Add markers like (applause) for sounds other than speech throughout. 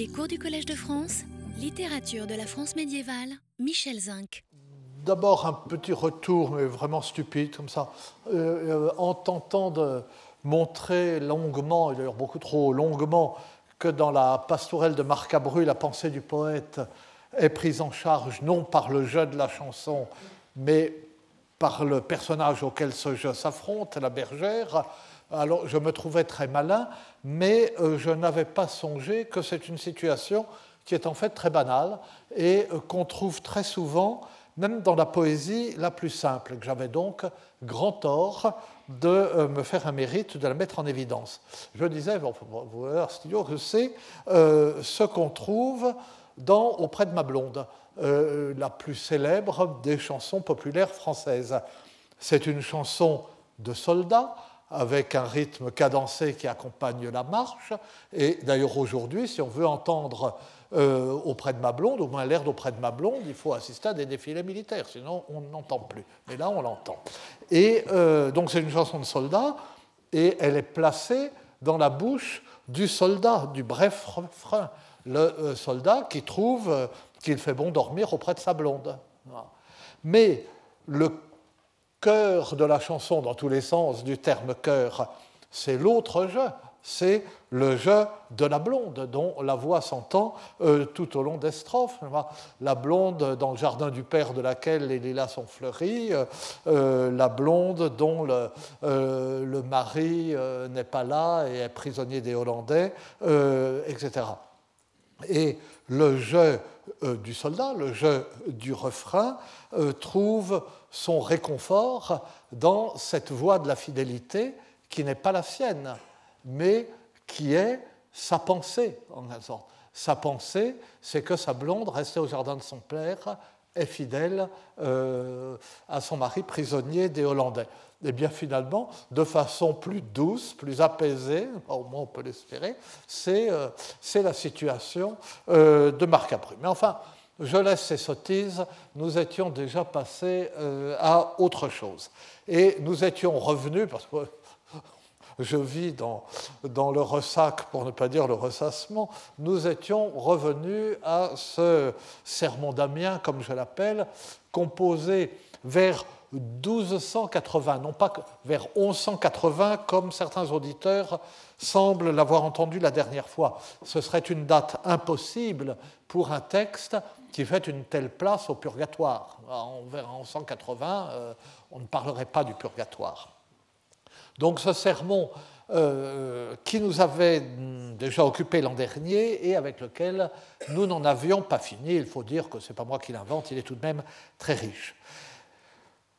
Les cours du Collège de France, littérature de la France médiévale, Michel Zinc. D'abord un petit retour, mais vraiment stupide comme ça, euh, euh, en tentant de montrer longuement, et d'ailleurs beaucoup trop longuement, que dans la pastourelle de Marcabru, la pensée du poète est prise en charge non par le jeu de la chanson, mais par le personnage auquel ce jeu s'affronte, la bergère. Alors je me trouvais très malin, mais euh, je n'avais pas songé que c'est une situation qui est en fait très banale et euh, qu'on trouve très souvent même dans la poésie la plus simple, que j'avais donc grand tort de euh, me faire un mérite de la mettre en évidence. Je disais, bon, que c'est ce qu'on trouve dans Auprès de ma blonde, la plus célèbre des chansons populaires françaises. C'est une chanson de soldats avec un rythme cadencé qui accompagne la marche. Et d'ailleurs aujourd'hui, si on veut entendre euh, auprès de ma blonde, au moins l'air d'auprès de ma blonde, il faut assister à des défilés militaires, sinon on n'entend plus. Mais là, on l'entend. Et euh, donc c'est une chanson de soldat, et elle est placée dans la bouche du soldat, du bref refrain. Le euh, soldat qui trouve qu'il fait bon dormir auprès de sa blonde. Mais le cœur de la chanson dans tous les sens du terme cœur, c'est l'autre jeu, c'est le jeu de la blonde, dont la voix s'entend euh, tout au long des strophes. La blonde dans le jardin du père de laquelle les lilas sont fleuris, euh, euh, la blonde dont le, le mari n'est pas là et est prisonnier des Hollandais, etc. Et le jeu du soldat, le jeu du refrain, trouve son réconfort dans cette voie de la fidélité qui n'est pas la sienne, mais qui est sa pensée, en quelque sorte. Sa pensée, c'est que sa blonde, restée au jardin de son père, est fidèle euh, à son mari prisonnier des Hollandais. Et bien finalement, de façon plus douce, plus apaisée, au moins on peut l'espérer, c'est euh, la situation euh, de Marc Abru. Mais enfin, je laisse ces sottises, nous étions déjà passés euh, à autre chose. Et nous étions revenus, parce que je vis dans, le ressac, pour ne pas dire le ressassement, nous étions revenus à ce sermon d'Amiens, comme je l'appelle, composé vers 1280, non pas vers 1180 comme certains auditeurs semblent l'avoir entendu la dernière fois. Ce serait une date impossible pour un texte qui fait une telle place au purgatoire. Vers 1180, euh, on ne parlerait pas du purgatoire. Donc ce sermon euh, qui nous avait déjà occupé l'an dernier et avec lequel nous n'en avions pas fini, il faut dire que ce n'est pas moi qui l'invente, il est tout de même très riche.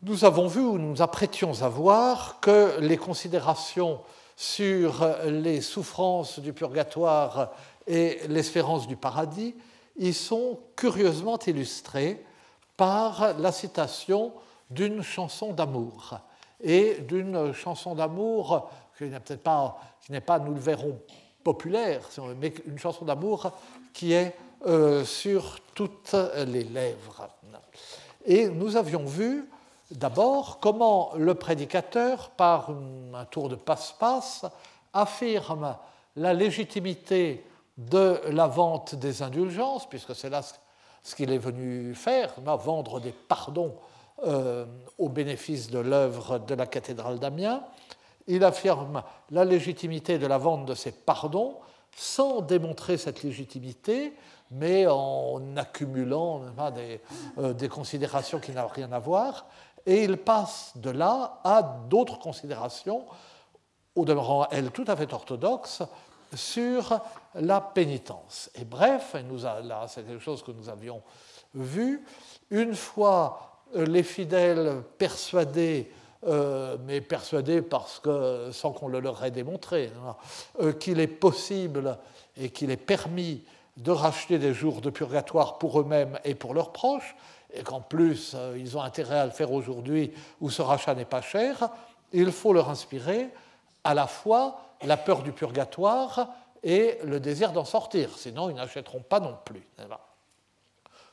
Nous avons vu ou nous apprêtions à voir que les considérations sur les souffrances du purgatoire et l'espérance du paradis y sont curieusement illustrées par la citation d'une chanson d'amour et d'une chanson d'amour qui n'est peut-être pas, qui n'est pas, nous le verrons, populaire, mais une chanson d'amour qui est euh, sur toutes les lèvres. Et nous avions vu D'abord, comment le prédicateur, par un tour de passe-passe, affirme la légitimité de la vente des indulgences, puisque c'est là ce qu'il est venu faire, vendre des pardons euh, au bénéfice de l'œuvre de la cathédrale d'Amiens. Il affirme la légitimité de la vente de ces pardons sans démontrer cette légitimité, mais en accumulant des, euh, des considérations qui n'ont rien à voir et il passe de là à d'autres considérations, au demeurant, elles, tout à fait orthodoxes, sur la pénitence. Et bref, c'est quelque chose que nous avions vu, une fois les fidèles persuadés, euh, mais persuadés parce que, sans qu'on le leur ait démontré, hein, euh, qu'il est possible et qu'il est permis de racheter des jours de purgatoire pour eux-mêmes et pour leurs proches, et qu'en plus euh, ils ont intérêt à le faire aujourd'hui où ce rachat n'est pas cher, il faut leur inspirer à la fois la peur du purgatoire et le désir d'en sortir, sinon ils n'achèteront pas non plus.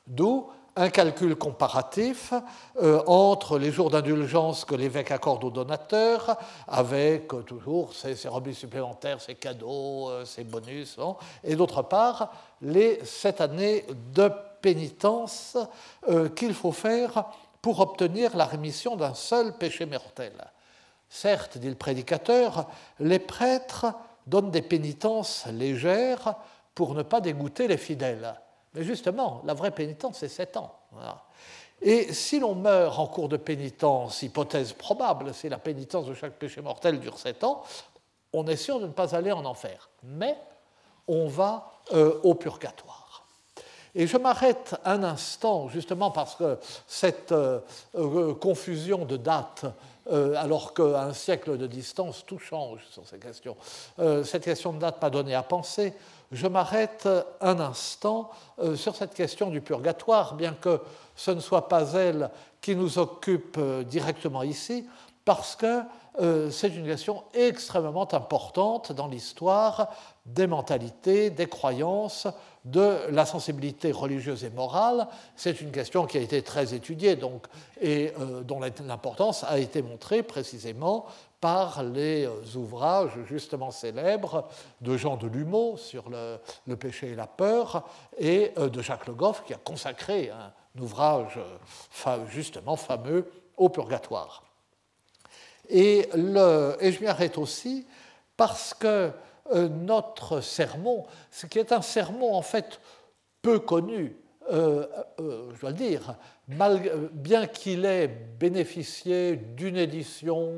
D'où un calcul comparatif euh, entre les jours d'indulgence que l'évêque accorde aux donateurs, avec euh, toujours ses, ses supplémentaires, ses cadeaux, ses bonus, et d'autre part les sept années de pénitence qu'il faut faire pour obtenir la rémission d'un seul péché mortel. Certes, dit le prédicateur, les prêtres donnent des pénitences légères pour ne pas dégoûter les fidèles. Mais justement, la vraie pénitence, c'est sept ans. Et si l'on meurt en cours de pénitence, hypothèse probable, si la pénitence de chaque péché mortel dure sept ans, on est sûr de ne pas aller en enfer. Mais on va euh, au purgatoire. Et je m'arrête un instant, justement parce que cette euh, euh, confusion de dates euh, alors qu'à un siècle de distance, tout change sur ces questions. Cette question de date m'a donné à penser. Je m'arrête un instant sur cette question du purgatoire, bien que ce ne soit pas elle qui nous occupe directement ici, parce que c'est une question extrêmement importante dans l'histoire des mentalités, des croyances, de la sensibilité religieuse et morale. C'est une question qui a été très étudiée donc, et euh, dont l'importance a été montrée précisément par les euh, ouvrages justement célèbres de Jean de Lumeau sur le, péché et la peur et euh, de Jacques Le Goff qui a consacré un ouvrage justement fameux au purgatoire. Et, et je m'y arrête aussi parce que euh, notre sermon, ce qui est un sermon en fait peu connu, euh, euh, je dois le dire, bien qu'il ait bénéficié d'une édition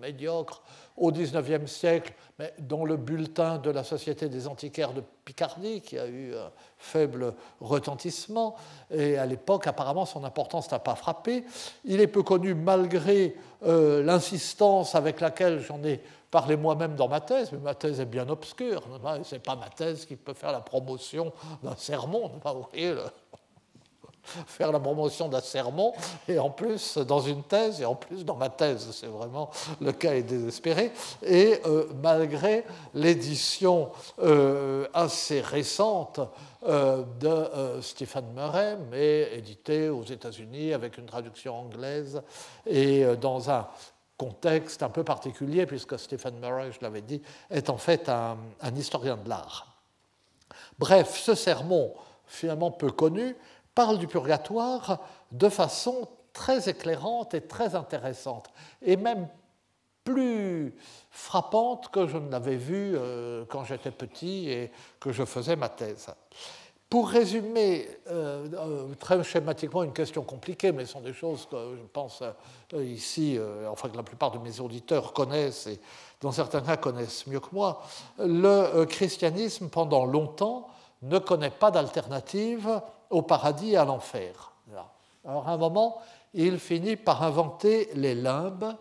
médiocre au XIXe siècle, mais dans le bulletin de la Société des antiquaires de Picardie, qui a eu un faible retentissement, et à l'époque, apparemment, son importance n'a pas frappé. Il est peu connu malgré l'insistance avec laquelle j'en ai parler moi-même dans ma thèse, mais ma thèse est bien obscure. Ce n'est pas ma thèse qui peut faire la promotion d'un sermon. (laughs) Faire la promotion d'un sermon, et en plus dans une thèse, et en plus dans ma thèse. C'est vraiment le cas est désespéré. Et euh, malgré l'édition euh, assez récente euh, de Stephen Murray, mais éditée aux États-Unis avec une traduction anglaise et dans un contexte un peu particulier, puisque Stephen Murray, je l'avais dit, est en fait un, historien de l'art. Bref, ce sermon, finalement peu connu, parle du purgatoire de façon très éclairante et très intéressante, et même plus frappante que je ne l'avais vu euh, quand j'étais petit et que je faisais ma thèse. Pour résumer euh, euh, très schématiquement une question compliquée, mais ce sont des choses que je pense euh, ici, enfin que la plupart de mes auditeurs connaissent et dans certains cas connaissent mieux que moi, le christianisme pendant longtemps ne connaît pas d'alternative au paradis et à l'enfer. Alors à un moment, il finit par inventer les limbes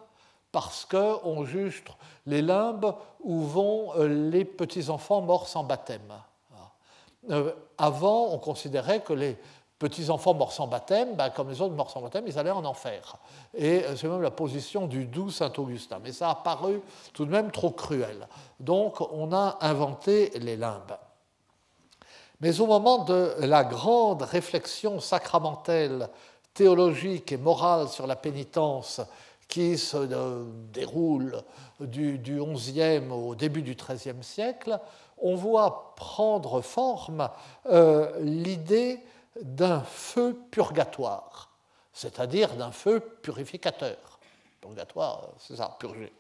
parce qu'on juge les limbes où vont les petits-enfants morts sans baptême. Avant, on considérait que les petits-enfants morts sans baptême, ben, comme les autres morts sans baptême, ils allaient en enfer. Et euh, c'est même la position du doux Saint-Augustin. Mais ça a paru tout de même trop cruel. Donc on a inventé les limbes. Mais au moment de la grande réflexion sacramentelle, théologique et morale sur la pénitence qui se euh, déroule du XIe au début du XIIIe siècle, on voit prendre forme euh, l'idée d'un feu purgatoire, c'est-à-dire d'un feu purificateur. Purgatoire, c'est ça, purger.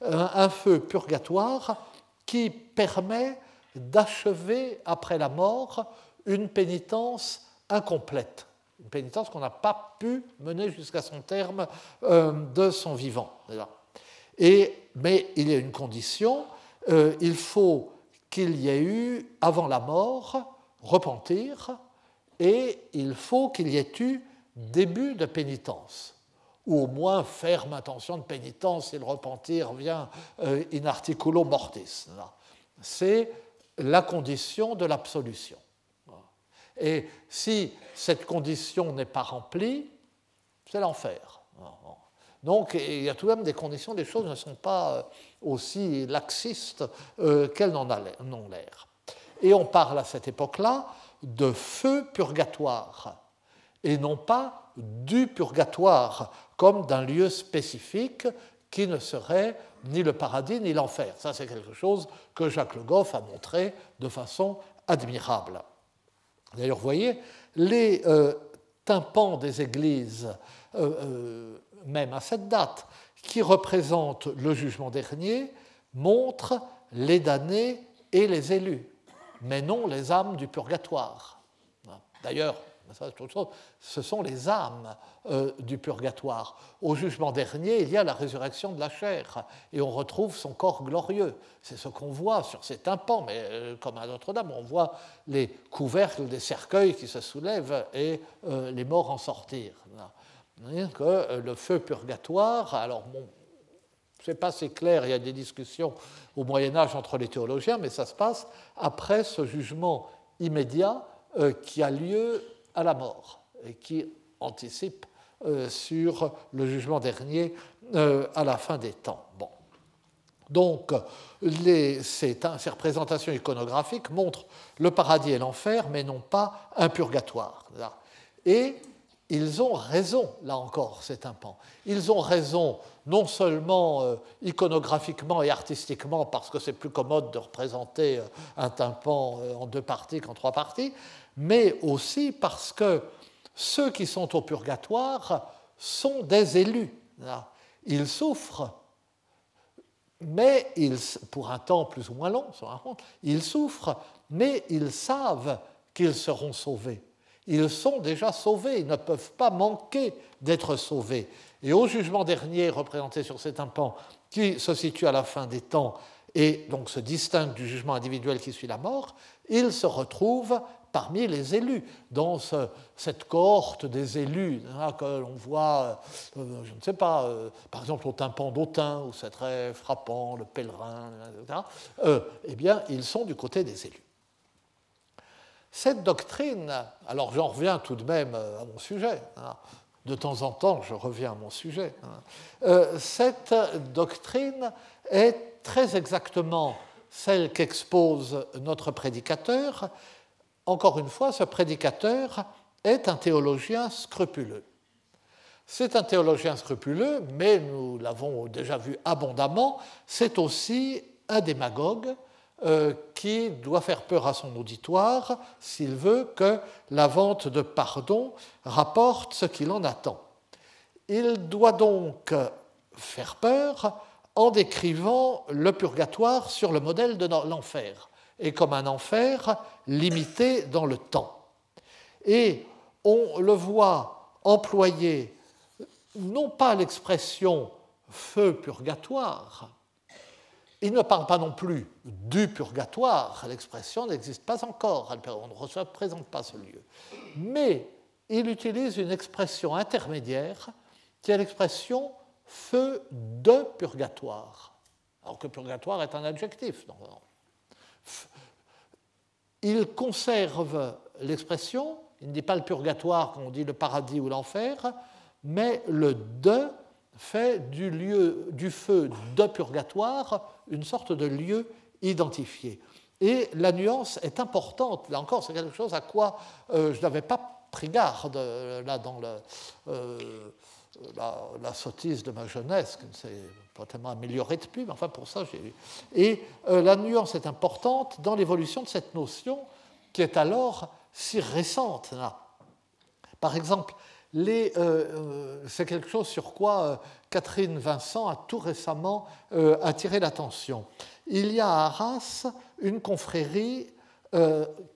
Un, feu purgatoire qui permet d'achever après la mort une pénitence incomplète, une pénitence qu'on n'a pas pu mener jusqu'à son terme euh, de son vivant. Et, mais il y a une condition, euh, il faut qu'il y ait eu, avant la mort, repentir, et il faut qu'il y ait eu début de pénitence, ou au moins ferme intention de pénitence si le repentir vient euh, in articulo mortis. C'est la condition de l'absolution. Et si cette condition n'est pas remplie, c'est l'enfer. Donc il y a tout de même des conditions, les choses ne sont pas euh, aussi laxistes euh, qu'elles n'en ont l'air. Et on parle à cette époque-là de feu purgatoire. et non pas du purgatoire, comme d'un lieu spécifique qui ne serait ni le paradis ni l'enfer. Ça, c'est quelque chose que Jacques Le Goff a montré de façon admirable. D'ailleurs, vous voyez, les euh, tympans des églises, euh, euh, même à cette date, qui représentent le jugement dernier, montrent les damnés et les élus, mais non les âmes du purgatoire. D'ailleurs, ce sont les âmes euh, du purgatoire. Au jugement dernier, il y a la résurrection de la chair et on retrouve son corps glorieux. C'est ce qu'on voit sur ces tympans, mais euh, comme à Notre-Dame, on voit les couvercles des cercueils qui se soulèvent et euh, les morts en sortir. Que le feu purgatoire, alors bon, n'est pas si clair, il y a des discussions au Moyen Âge entre les théologiens, mais ça se passe après ce jugement immédiat qui a lieu à la mort et qui anticipe euh, sur le jugement dernier euh, à la fin des temps. Bon. Donc, ces, ces, représentations iconographiques montrent le paradis et l'enfer, mais non pas un purgatoire. Et ils ont raison, là encore, ces tympans. Ils ont raison non seulement euh, iconographiquement et artistiquement, parce que c'est plus commode de représenter un tympan en deux parties qu'en trois parties, mais aussi parce que ceux qui sont au purgatoire sont des élus. Ils souffrent, mais ils, pour un temps plus ou moins long, ils souffrent, mais ils savent qu'ils seront sauvés. Ils sont déjà sauvés, ils ne peuvent pas manquer d'être sauvés. Et au jugement dernier, représenté sur cet tympan, qui se situe à la fin des temps et donc se distingue du jugement individuel qui suit la mort, ils se retrouvent parmi les élus, dans cette cohorte des élus hein, que l'on voit, euh, je ne sais pas, euh, par exemple au tympan d'Autun, où c'est très frappant, le pèlerin, etc., euh, eh bien, ils sont du côté des élus. Cette doctrine, alors j'en reviens tout de même à mon sujet, hein, de temps en temps je reviens à mon sujet, hein, cette doctrine est très exactement celle qu'expose notre prédicateur, encore une fois, ce prédicateur est un théologien scrupuleux. C'est un théologien scrupuleux, mais nous l'avons déjà vu abondamment, c'est aussi un démagogue euh, qui doit faire peur à son auditoire s'il veut que la vente de pardon rapporte ce qu'il en attend. Il doit donc faire peur en décrivant le purgatoire sur le modèle de l'enfer et comme un enfer limité dans le temps. Et on le voit employer non pas l'expression feu purgatoire, il ne parle pas non plus du purgatoire, l'expression n'existe pas encore, on ne représente pas ce lieu, mais il utilise une expression intermédiaire qui est l'expression feu de purgatoire, alors que purgatoire est un adjectif. Il conserve l'expression, il ne dit pas le purgatoire quand on dit le paradis ou l'enfer, mais le de fait du, lieu, du feu de purgatoire une sorte de lieu identifié. Et la nuance est importante. Là encore, c'est quelque chose à quoi euh, je n'avais pas pris garde euh, là dans euh, la, sottise de ma jeunesse, qui ne s'est pas tellement améliorée depuis, mais enfin pour ça j'ai eu. Et la nuance est importante dans l'évolution de cette notion qui est alors si récente. Par exemple, euh, euh, c'est quelque chose sur quoi Catherine Vincent a tout récemment attiré l'attention. Il y a à Arras une confrérie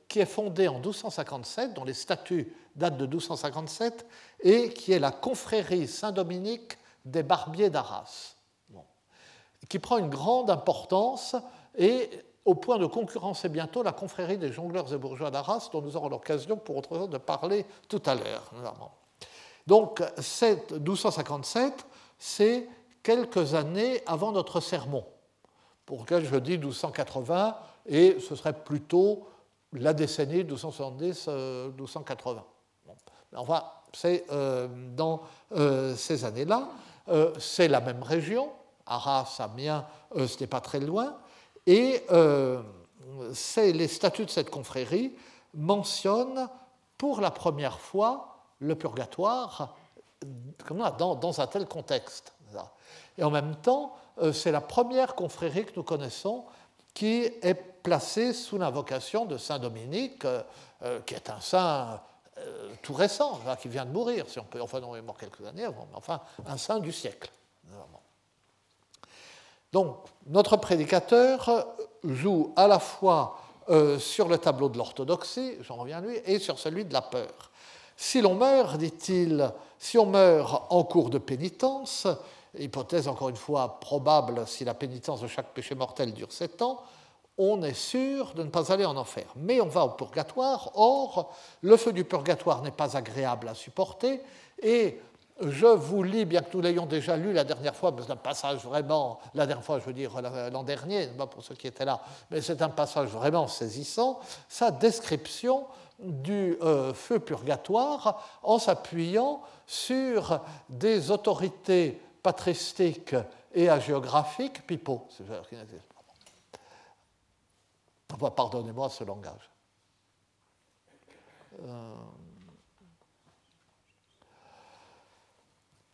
qui est fondée en 1257, dont les statuts datent de 1257, et qui est la confrérie Saint-Dominique des Barbiers d'Arras, qui prend une grande importance et au point de concurrencer bientôt la confrérie des jongleurs et bourgeois d'Arras, dont nous aurons l'occasion pour autre chose de parler tout à l'heure. Donc, 1257, c'est quelques années avant notre sermon, pour lequel je dis 1280, et ce serait plutôt la décennie 1270-1280. Enfin, c'est euh, dans euh, ces années-là. Euh, c'est la même région, Arras, Amiens, ce n'est pas très loin, et les statuts de cette confrérie mentionnent pour la première fois le purgatoire dans, dans un tel contexte. Et en même temps, euh, c'est la première confrérie que nous connaissons qui est placée sous l'invocation de Saint Dominique, euh, euh, qui est un saint tout récent, qui vient de mourir, si on peut, enfin non, il est mort quelques années mais enfin un saint du siècle. Donc, notre prédicateur joue à la fois sur le tableau de l'orthodoxie, j'en reviens à lui, et sur celui de la peur. Si l'on meurt, dit-il, si on meurt en cours de pénitence, hypothèse encore une fois probable si la pénitence de chaque péché mortel dure sept ans, on est sûr de ne pas aller en enfer. Mais on va au purgatoire, or le feu du purgatoire n'est pas agréable à supporter, et je vous lis, bien que nous l'ayons déjà lu la dernière fois, mais c'est un passage vraiment, la dernière fois je veux dire l'an dernier, pour ceux qui étaient là, mais c'est un passage vraiment saisissant, sa description du euh, feu purgatoire en s'appuyant sur des autorités patristique et agéographique, pipeau. Pardonnez-moi ce langage. Euh,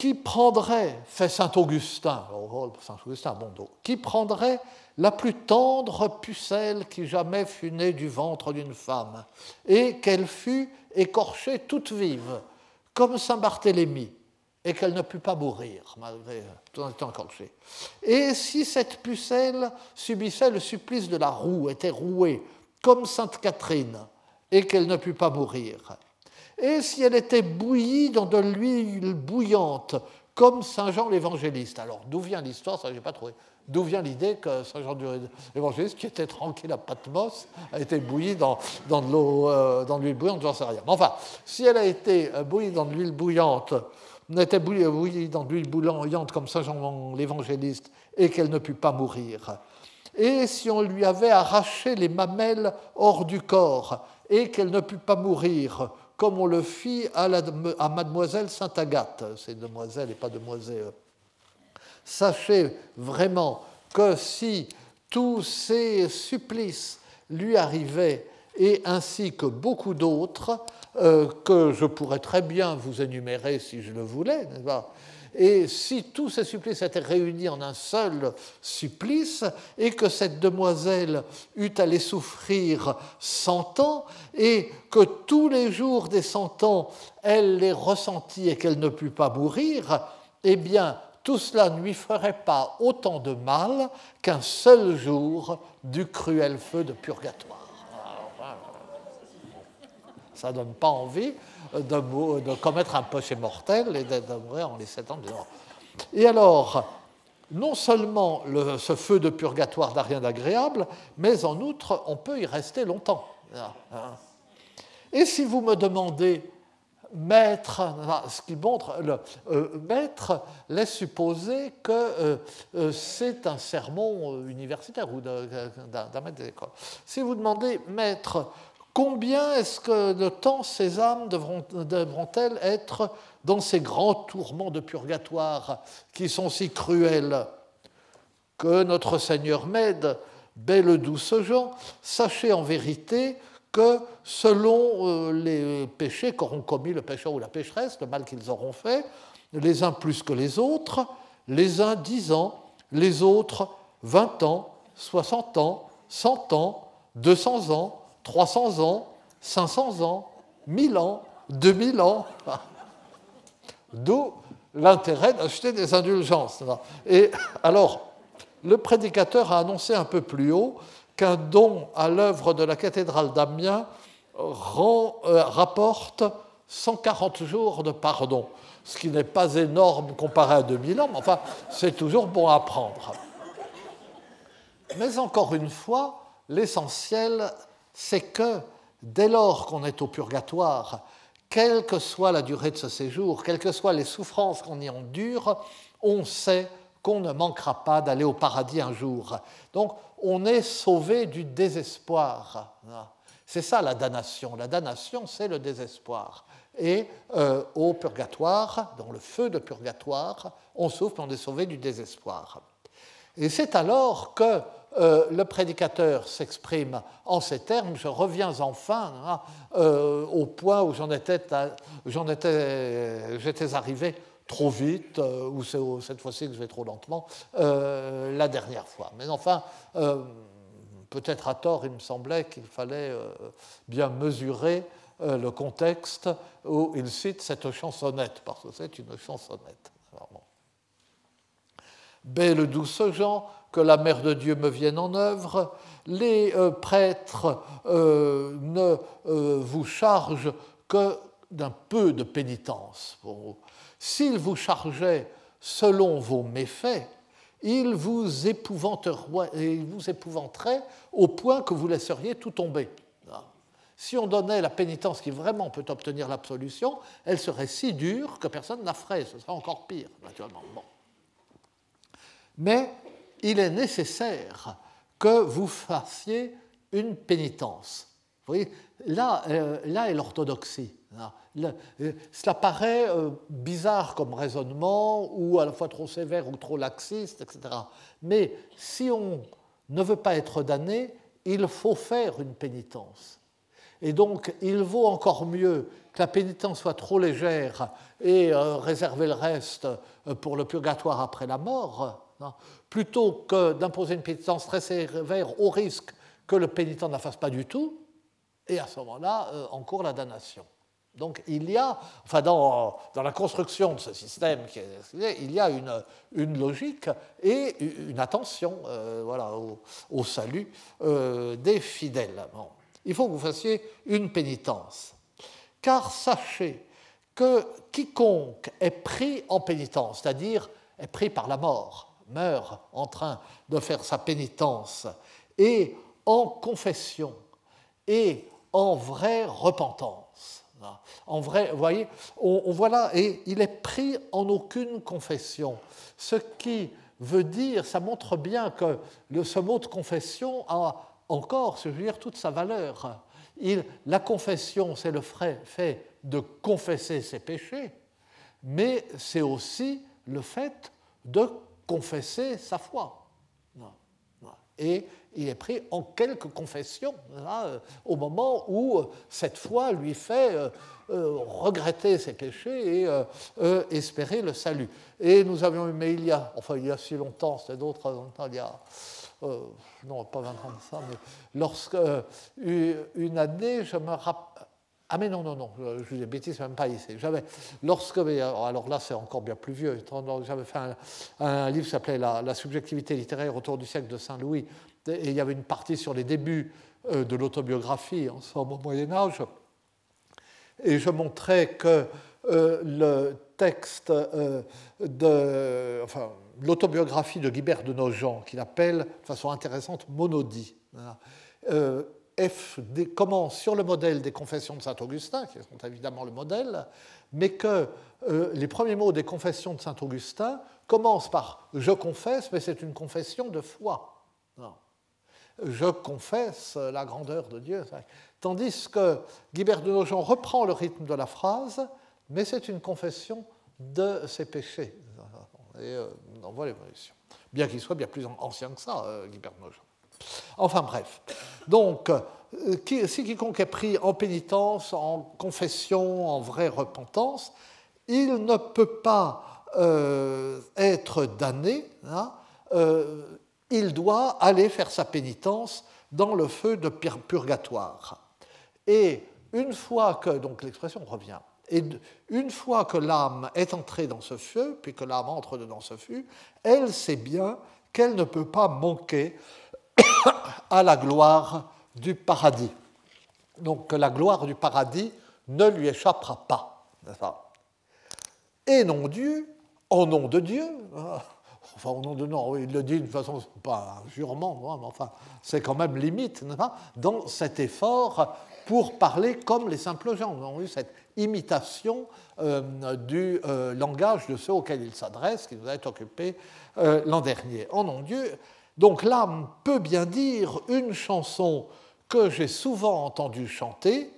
qui prendrait, fait Saint Augustin, Saint Augustin, bon, qui prendrait la plus tendre pucelle qui jamais fut née du ventre d'une femme, et qu'elle fût écorchée toute vive, comme Saint Barthélemy, et qu'elle ne put pas mourir, malgré tout en étant encorchée. Et si cette pucelle subissait le supplice de la roue, était rouée, comme Sainte Catherine, et qu'elle ne put pas mourir, et si elle était bouillie dans de l'huile bouillante, comme Saint Jean l'évangéliste. Alors, d'où vient l'histoire Ça, je n'ai pas trouvé. D'où vient l'idée que Saint Jean l'évangéliste, qui était tranquille à Patmos, a été bouilli dans, de l'eau, euh, dans l'huile bouillante, j'en sais rien. Mais enfin, si elle a été euh, bouillie dans de l'huile bouillante, n'était bouillie dans l'huile bouillante comme Saint Jean l'évangéliste et qu'elle ne put pas mourir. Et si on lui avait arraché les mamelles hors du corps et qu'elle ne put pas mourir, comme on le fit à, mademoiselle Sainte Agathe, c'est demoiselle et pas demoiselle. Sachez vraiment que si tous ces supplices lui arrivaient, et ainsi que beaucoup d'autres, euh, que je pourrais très bien vous énumérer si je le voulais, et si tous ces supplices étaient réunis en un seul supplice, et que cette demoiselle eût les souffrir cent ans, et que tous les jours des cent ans, elle les ressentit et qu'elle ne put pas mourir, eh bien, tout cela ne lui ferait pas autant de mal qu'un seul jour du cruel feu de purgatoire ça ne donne pas envie de, commettre un péché mortel et de, mourir en les sept ans. Et alors, non seulement ce feu de purgatoire n'a rien d'agréable, mais en outre, on peut y rester longtemps. Et si vous me demandez, maître, ce qui montre, le, euh, maître laisse supposer que euh, euh, c'est un sermon universitaire ou d'un maître d'école. Si vous demandez, maître, Combien est-ce que de temps ces âmes devront-elles être dans ces grands tourments de purgatoire qui sont si cruels Que notre Seigneur m'aide, belle douce gens, sachez en vérité que selon euh, les péchés qu'auront commis le pécheur ou la pécheresse, le mal qu'ils auront fait, les uns plus que les autres, les uns dix ans, les autres vingt ans, soixante ans, cent ans, deux cents ans, 300 ans, 500 ans, 1000 ans, 2000 ans. (laughs) D'où l'intérêt d'acheter des indulgences. Et alors, le prédicateur a annoncé un peu plus haut qu'un don à l'œuvre de la cathédrale d'Amiens euh, rapporte 140 jours de pardon, ce qui n'est pas énorme comparé à 2000 ans, mais enfin, c'est toujours bon à prendre. Mais encore une fois, l'essentiel c'est que dès lors qu'on est au purgatoire, quelle que soit la durée de ce séjour, quelles que soient les souffrances qu'on y endure, on sait qu'on ne manquera pas d'aller au paradis un jour. Donc on est sauvé du désespoir. C'est ça la damnation. La damnation, c'est le désespoir. Et euh, au purgatoire, dans le feu de purgatoire, on souffre, on est sauvé du désespoir. Et c'est alors que euh, le prédicateur s'exprime en ces termes, je reviens enfin hein, euh, au point où j'en étais, étais, j'étais arrivé trop vite, euh, ou c'est cette fois-ci que je vais trop lentement, la dernière fois. Mais enfin, peut-être à tort, il me semblait qu'il fallait bien mesurer le contexte où il cite cette chansonnette, parce que c'est une chansonnette. Belle douce Jean, que la Mère de Dieu me vienne en œuvre, les euh, prêtres euh, ne euh, vous chargent que d'un peu de pénitence. S'ils vous chargeaient selon vos méfaits, ils vous, épouvanteraient au point que vous laisseriez tout tomber. Si on donnait la pénitence qui vraiment peut obtenir l'absolution, elle serait si dure que personne n'a ferait. Ce serait encore pire, naturellement. Mais il est nécessaire que vous fassiez une pénitence. Vous voyez, là, euh, là est l'orthodoxie. Euh, cela paraît euh, bizarre comme raisonnement, ou à la fois trop sévère ou trop laxiste, etc. Mais si on ne veut pas être damné, il faut faire une pénitence. Et donc, il vaut encore mieux que la pénitence soit trop légère et réserver le reste pour le purgatoire après la mort, plutôt que d'imposer une pénitence très sévère au risque que le pénitent ne la fasse pas du tout, et à ce moment-là, euh, en cours la damnation. Donc il y a, enfin dans, dans, la construction de ce système, il y a une, une logique et une attention euh, voilà, au, salut euh, des fidèles. Il faut que vous fassiez une pénitence. Car sachez que quiconque est pris en pénitence, c'est-à-dire est pris par la mort, meurt en train de faire sa pénitence, et en confession, et en vraie repentance. En vrai, vous voyez, on, voit là, et il est pris en aucune confession. Ce qui veut dire, ça montre bien que ce mot de confession a encore, je veux dire, toute sa valeur. La confession, c'est le fait de confesser ses péchés, mais c'est aussi le fait de confesser sa foi. Et il est pris en quelques confessions euh, au moment où euh, cette foi lui fait euh, regretter ses péchés et espérer le salut. Et nous avions eu, mais il y a, enfin il y a si longtemps, c'était d'autres, il y a, non pas 20 ans de ça, mais lorsque une année, je me rappelle, ah mais non, non, non, je, dis des bêtises, même pas ici. J'avais, lorsque, alors là c'est encore bien plus vieux, j'avais fait un, livre qui s'appelait la, subjectivité littéraire autour du siècle de Saint-Louis, et il y avait une partie sur les débuts euh, de l'autobiographie en au Moyen Âge, et je montrais que euh, le texte euh, de, enfin, l'autobiographie de Guibert de Nogent, qu'il appelle de façon intéressante monodie, F commence sur le modèle des confessions de saint Augustin, qui sont évidemment le modèle, mais que euh, les premiers mots des confessions de saint Augustin commencent par je confesse, mais c'est une confession de foi. Je confesse la grandeur de Dieu. Tandis que Guibert de Nogent reprend le rythme de la phrase, mais c'est une confession de ses péchés. Et euh, on voit l'évolution. Bien qu'il soit bien plus ancien que ça, euh, Guibert de Nogent. Enfin bref. Donc, euh, si quiconque est pris en pénitence, en confession, en vraie repentance, il ne peut pas euh, être damné, hein, euh, il doit aller faire sa pénitence dans le feu de purgatoire. Et une fois que, donc l'expression revient, et une fois que l'âme est entrée dans ce feu, puis que l'âme entre dans ce feu, elle sait bien qu'elle ne peut pas manquer à la gloire du paradis. Donc la gloire du paradis ne lui échappera pas. Et non Dieu, en nom de Dieu, hein, enfin au nom de non, il le dit d'une façon, pas un jurement, hein, mais enfin c'est quand même limite, dans cet effort pour parler comme les simples gens. Nous avons eu cette imitation euh, du euh, langage de ceux auxquels il s'adresse, qui nous a été occupé euh, l'an dernier. En nom Dieu, donc l'âme peut bien dire une chanson que j'ai souvent entendue chanter,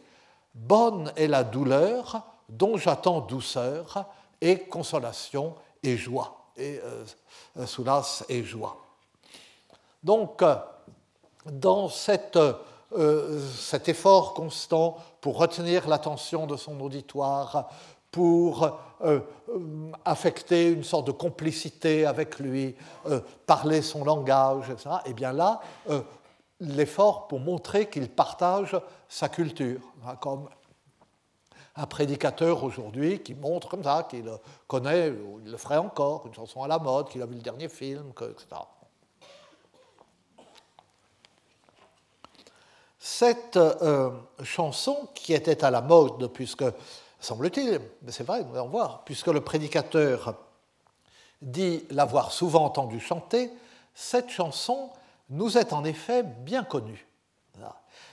Bonne est la douleur dont j'attends douceur et consolation et joie, et euh, euh, soulas et joie. Donc, dans cette, cet effort constant pour retenir l'attention de son auditoire, pour affecter une sorte de complicité avec lui, parler son langage, etc., et eh bien là, l'effort pour montrer qu'il partage sa culture, hein, comme un prédicateur aujourd'hui qui montre comme ça qu'il connaît, ou il le ferait encore, une chanson à la mode, qu'il a vu le dernier film, etc. Cette euh, chanson qui était à la mode, puisque, semble-t-il, mais c'est vrai, nous allons voir, puisque le prédicateur dit l'avoir souvent entendu chanter, cette chanson nous est en effet bien connue.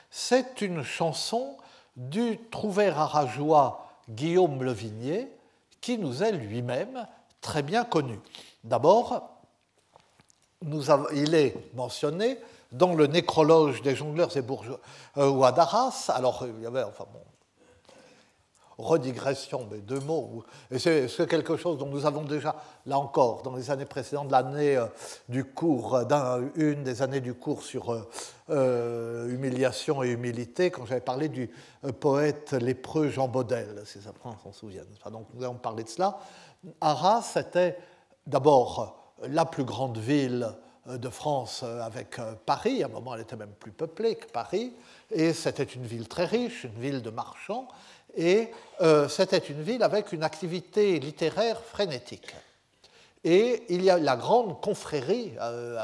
C'est une chanson du trouvère arageois Guillaume Levigné, qui nous est lui-même très bien connu. D'abord, il est mentionné dans le nécrologe des jongleurs et bourgeois euh, d'Arras. Alors, il y avait, enfin bon, redigression, mais deux mots. Et c'est quelque chose dont nous avons déjà, là encore, dans les années précédentes, l'année euh, du cours, euh, une des années du cours sur euh, humiliation et humilité, quand j'avais parlé du poète lépreux Jean Baudel, si prend, s'en souviennent. donc nous avons parlé de cela. Arras était d'abord la plus grande ville de France avec Paris. À un moment, elle était même plus peuplée que Paris. Et c'était une ville très riche, une ville de marchands et euh, c'était une ville avec une activité littéraire frénétique. Et il y a la grande confrérie euh,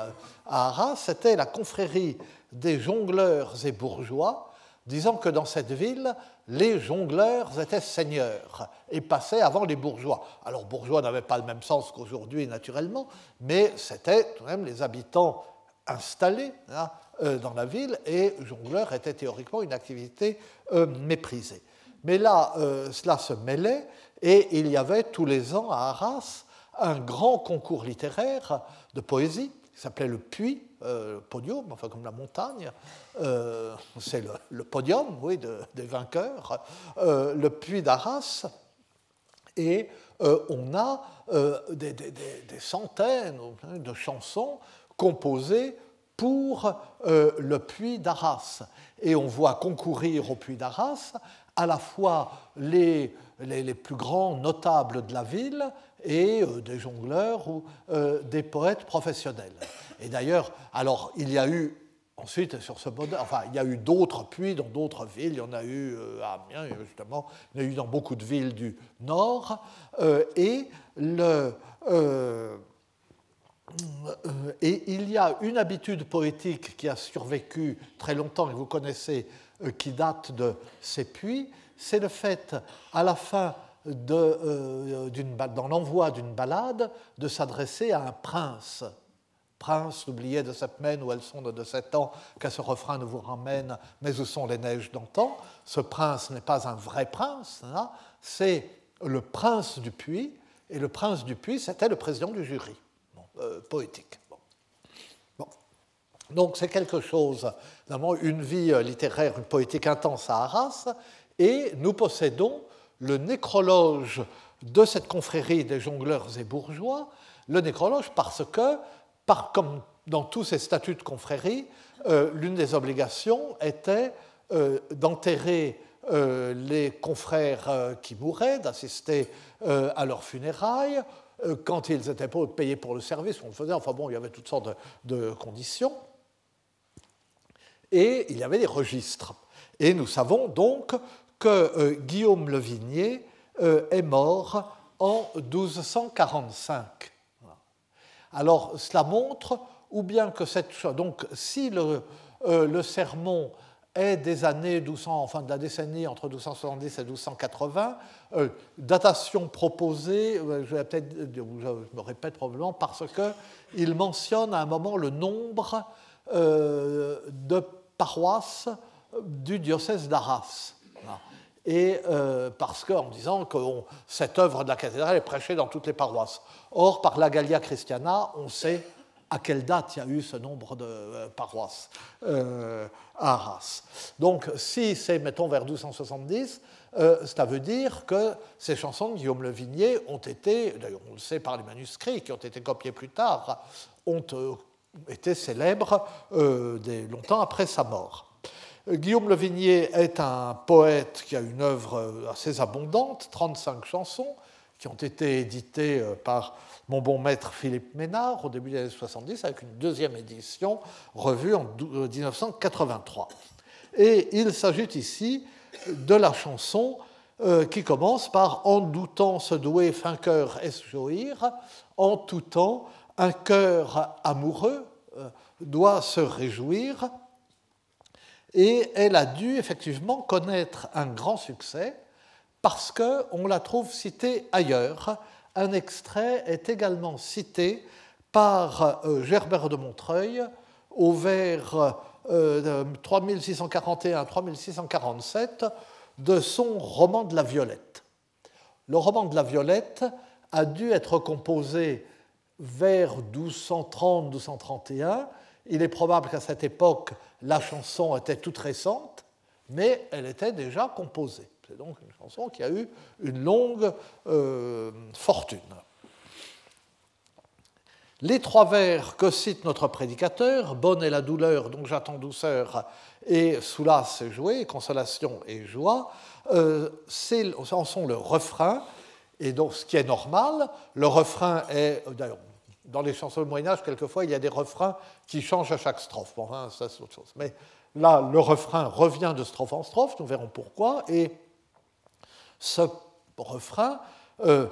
à Arras, c'était la confrérie des jongleurs et bourgeois, disant que dans cette ville, les jongleurs étaient seigneurs et passaient avant les bourgeois. Alors bourgeois n'avait pas le même sens qu'aujourd'hui naturellement, mais c'était tout de même les habitants installés hein, euh, dans la ville et jongleur était théoriquement une activité méprisée. Mais là, euh, cela se mêlait et il y avait tous les ans à Arras un grand concours littéraire de poésie qui s'appelait le Puy, euh, podium, enfin comme la montagne. Euh, c'est le, podium, oui, des vainqueurs, le Puy d'Arras. Et on a des, des, centaines de chansons composées pour le Puy d'Arras. Et on voit concourir au Puy d'Arras à la fois les, les, plus grands notables de la ville et euh, des jongleurs ou euh, des poètes professionnels. Et d'ailleurs, alors il y a eu ensuite sur ce modèle, enfin il y a eu d'autres puits dans d'autres villes, il y en a eu euh, à Amiens justement, il y en a eu dans beaucoup de villes du nord, et le et il y a une habitude poétique qui a survécu très longtemps, et vous connaissez euh, qui date de ces puits, c'est le fait, à la fin de, euh, dans l'envoi d'une balade, de s'adresser à un prince. Prince, oublié de cette mène où elles sont de sept ans, qu'à ce refrain ne vous ramène, mais où sont les neiges d'antan? Ce prince n'est pas un vrai prince, hein, c'est le prince du puits, et le prince du puits, c'était le président du jury, euh, poétique. Donc c'est quelque chose, une vie euh, littéraire, une poétique intense à Arras, et nous possédons le nécrologe de cette confrérie des jongleurs et bourgeois, le nécrologe parce que, comme dans tous ces statuts de confrérie, euh, l'une des obligations était euh, d'enterrer les confrères qui mouraient, d'assister à leurs funérailles, quand ils étaient payés pour le service, on le faisait, enfin bon, il y avait toutes sortes de conditions et il y avait des registres. Et nous savons donc que euh, Guillaume le Vignier euh, est mort en 1245. Alors cela montre, ou bien que cette donc si le, euh, le sermon est des années 1200, enfin de la décennie entre 1270 et 1280, datation proposée, je, vais peut-être, me répète probablement, parce qu'il mentionne à un moment le nombre de paroisse du diocèse d'Arras. Et euh, parce qu'en disant que cette œuvre de la cathédrale est prêchée dans toutes les paroisses. Or, par la Gallia Christiana, on sait à quelle date il y a eu ce nombre de euh, paroisses euh, à Arras. Donc, si c'est, mettons, vers 1270, cela veut dire que ces chansons de Guillaume Le Vignier ont été, d'ailleurs on le sait par les manuscrits qui ont été copiés plus tard, ont été célèbre longtemps après sa mort. Guillaume Le Vignier est un poète qui a une œuvre assez abondante, 35 chansons, qui ont été éditées par mon bon maître Philippe Ménard au début des années 70 avec une deuxième édition revue en 1983. Et il s'agit ici de la chanson euh, qui commence par En doutant se douer fin cœur est jouir, en tout temps un cœur amoureux euh, doit se réjouir. Et elle a dû effectivement connaître un grand succès parce qu'on la trouve citée ailleurs. Un extrait est également cité par euh, Gerbert de Montreuil au vers 3641-3647 de son roman de la Violette. Le roman de la Violette a dû être composé vers 1230-1231. Il est probable qu'à cette époque, la chanson était toute récente, mais elle était déjà composée. C'est donc une chanson qui a eu une longue euh, fortune. Les trois vers que cite notre prédicateur, bonne est la douleur, donc j'attends douceur, et soulasse et jouer, consolation et joie, euh, en sont le refrain, et donc ce qui est normal, le refrain est, d'ailleurs, dans les chansons du Moyen-Âge, quelquefois, il y a des refrains qui changent à chaque strophe. Bon, ça, c'est autre chose. Mais là, le refrain revient de strophe en strophe, nous verrons pourquoi, et ce refrain euh,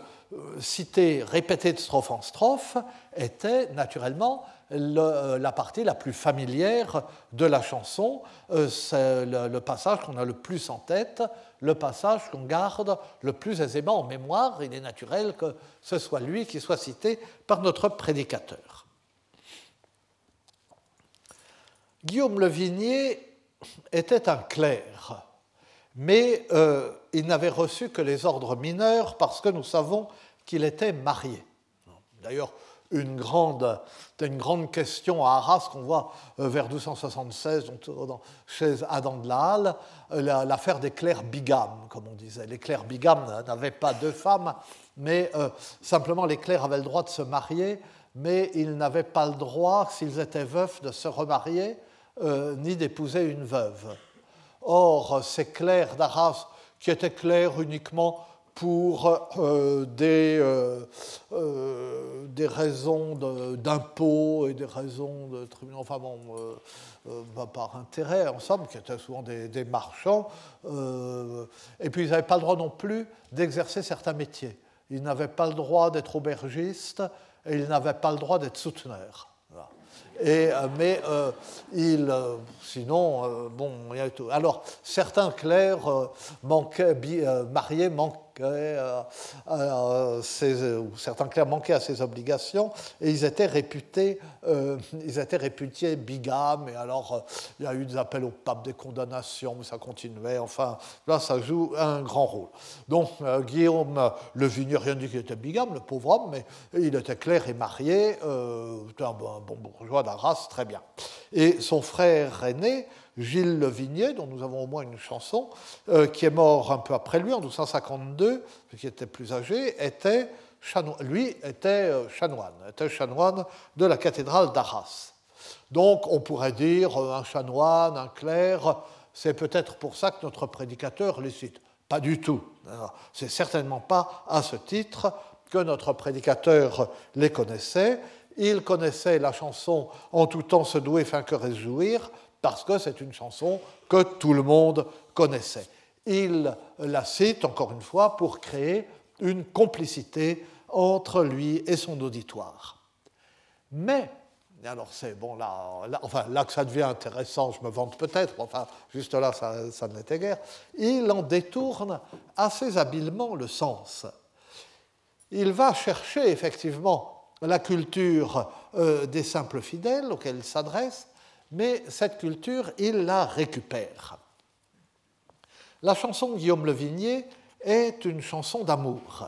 cité, répété de strophe en strophe, était naturellement euh, la partie la plus familière de la chanson. Euh, c'est le, passage qu'on a le plus en tête, le passage qu'on garde le plus aisément en mémoire. Il est naturel que ce soit lui qui soit cité par notre prédicateur. Guillaume Le Vignier était un clerc, mais euh, il n'avait reçu que les ordres mineurs parce que nous savons qu'il était marié. D'ailleurs, une grande, une grande question à Arras qu'on voit euh, vers 1276 chez Adam de la Halle, euh, l'affaire des clercs bigames, comme on disait. Les clercs bigames n'avaient pas deux femmes, mais euh, simplement les clercs avaient le droit de se marier, mais ils n'avaient pas le droit, s'ils étaient veufs, de se remarier, ni d'épouser une veuve. Or, ces clercs d'Arras, qui étaient clercs uniquement pour euh, des, euh, euh, des raisons d'impôts et des raisons de tribunaux, enfin bon, bah, par intérêt, ensemble, qui étaient souvent des, des marchands. et puis ils n'avaient pas le droit non plus d'exercer certains métiers. Ils n'avaient pas le droit d'être aubergistes et ils n'avaient pas le droit d'être souteneurs. Et, mais il, sinon, bon, il y a tout. Alors, certains clercs manquaient, mariés manquaient euh, euh, certains clercs manquaient à ces obligations et ils étaient réputés, euh, ils étaient réputés bigames. Et alors, il y a eu des appels au pape, des condamnations, mais ça continuait. Enfin, là, ça joue un grand rôle. Donc, Guillaume Le Vigneux, rien dit qu'il était bigame, le pauvre homme, mais il était clair et marié, un bon bourgeois d'Arras, très bien. Et son frère aîné, Gilles Le Vignier, dont nous avons au moins une chanson, euh, qui est mort un peu après lui, en 1252, qui était plus âgé, était lui était euh, chanoine, était chanoine de la cathédrale d'Arras. Donc on pourrait dire euh, un chanoine, un clerc, c'est peut-être pour ça que notre prédicateur les cite. Pas du tout. C'est certainement pas à ce titre que notre prédicateur les connaissait. Il connaissait la chanson En tout temps se douer, fin que jouir, parce que c'est une chanson que tout le monde connaissait. Il la cite, encore une fois, pour créer une complicité entre lui et son auditoire. Mais, alors c'est bon, là, enfin, là que ça devient intéressant, je me vante peut-être, enfin, juste là, ça, ne l'était guère, il en détourne assez habilement le sens. Il va chercher effectivement la culture euh, des simples fidèles auxquels il s'adresse, mais cette culture, il la récupère. La chanson Guillaume Le Vignier est une chanson d'amour,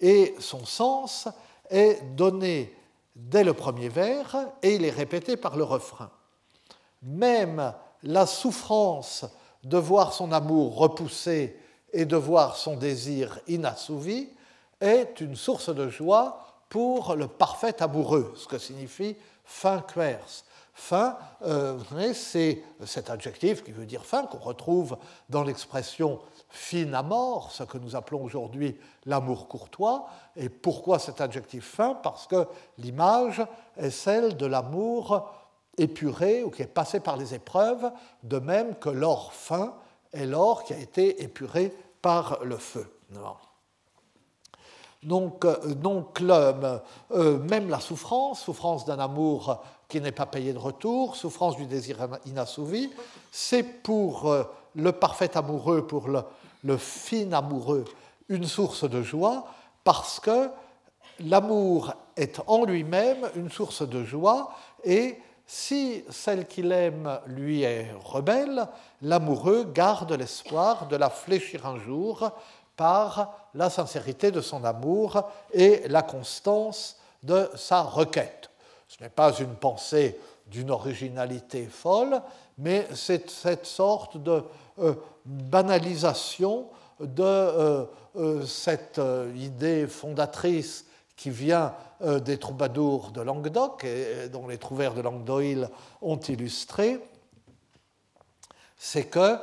et son sens est donné dès le premier vers, et il est répété par le refrain. Même la souffrance de voir son amour repoussé et de voir son désir inassouvi est une source de joie pour le parfait amoureux, ce que signifie fin quers. Fin, euh, c'est cet adjectif qui veut dire fin qu'on retrouve dans l'expression fin à mort, ce que nous appelons aujourd'hui l'amour courtois. Et pourquoi cet adjectif fin? Parce que l'image est celle de l'amour épuré ou qui est passé par les épreuves, de même que l'or fin est l'or qui a été épuré par le feu. Donc, euh, donc euh, même la souffrance, souffrance d'un amour qui n'est pas payé de retour, souffrance du désir inassouvi, c'est pour euh, le parfait amoureux, pour le, le fin amoureux, une source de joie, parce que l'amour est en lui-même une source de joie, et si celle qu'il aime lui est rebelle, l'amoureux garde l'espoir de la fléchir un jour par la sincérité de son amour et la constance de sa requête. Ce n'est pas une pensée d'une originalité folle, mais c'est cette sorte de euh, banalisation de euh, euh, cette idée fondatrice qui vient des troubadours de Languedoc et dont les trouvères de Languedoil ont illustré, c'est que